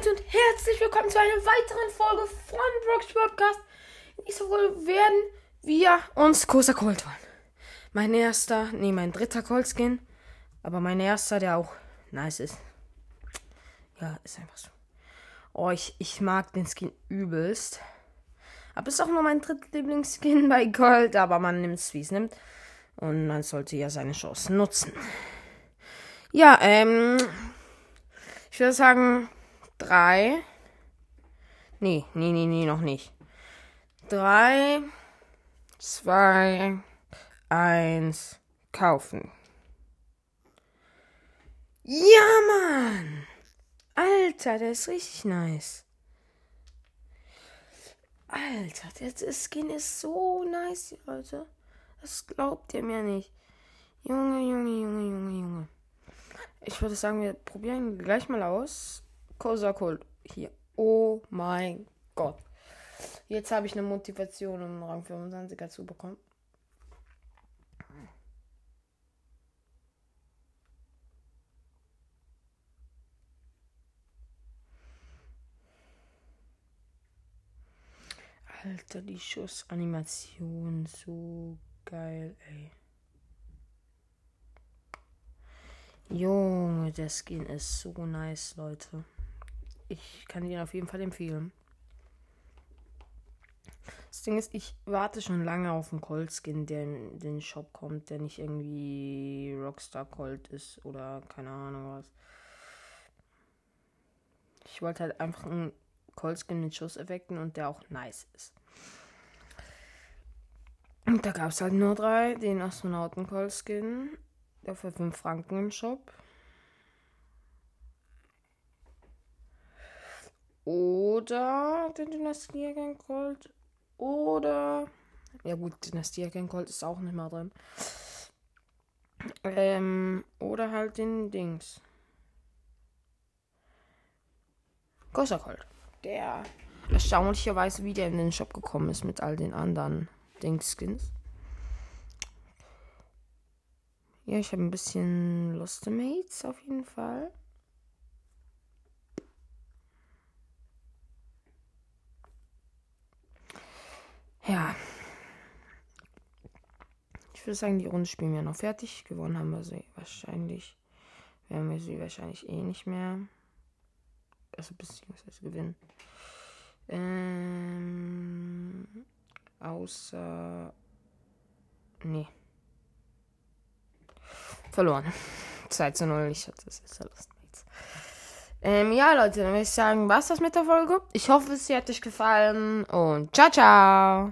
Leute und herzlich willkommen zu einer weiteren Folge von Brooks Podcast. In dieser Folge werden wir uns Kosa Colt holen. Mein erster, nee, mein dritter Colt Skin. Aber mein erster, der auch nice ist. Ja, ist einfach so. Oh, ich, ich mag den Skin übelst. Aber ist auch nur mein drittlieblingsskin bei Gold. Aber man nimmt es, wie es nimmt. Und man sollte ja seine Chancen nutzen. Ja, ähm. Ich würde sagen, drei. Nee, nee, nee, nee, noch nicht. Drei, zwei, eins, kaufen. Ja, Mann! Alter, der ist richtig nice. Alter, der Skin ist so nice, Leute. Das glaubt ihr mir nicht. Junge, Junge, Junge, Junge, Junge. Ich würde sagen, wir probieren gleich mal aus. Kosakol. Hier. Oh mein Gott. Jetzt habe ich eine Motivation, um Rang 25er zu bekommen. Alter, die Schussanimation, so geil, ey. Junge, der Skin ist so nice, Leute. Ich kann ihn auf jeden Fall empfehlen. Das Ding ist, ich warte schon lange auf einen Cold Skin, der in den Shop kommt, der nicht irgendwie Rockstar Cold ist oder keine Ahnung was. Ich wollte halt einfach einen Cold Skin mit Schusseffekten und der auch nice ist. Und da gab es halt nur drei. Den Astronauten Cold Skin, der für 5 Franken im Shop. Oder den Dynastieagent Gold. Oder. Ja, gut, Dynastieagent Gold ist auch nicht mehr drin. Ähm, oder halt den Dings. Gold. Der erstaunlicherweise wieder in den Shop gekommen ist mit all den anderen Dings-Skins. Ja, ich habe ein bisschen Mates auf jeden Fall. Ja. Ich würde sagen, die Runde spielen wir noch fertig. Gewonnen haben wir sie wahrscheinlich. Werden wir sie wahrscheinlich eh nicht mehr. Also beziehungsweise gewinnen. Ähm, außer. Nee verloren. 2 zu 0. Ich hatte das jetzt verlassen. Ähm, ja, Leute, dann würde ich sagen, was das mit der Folge. Ich hoffe, es hat euch gefallen und ciao, ciao.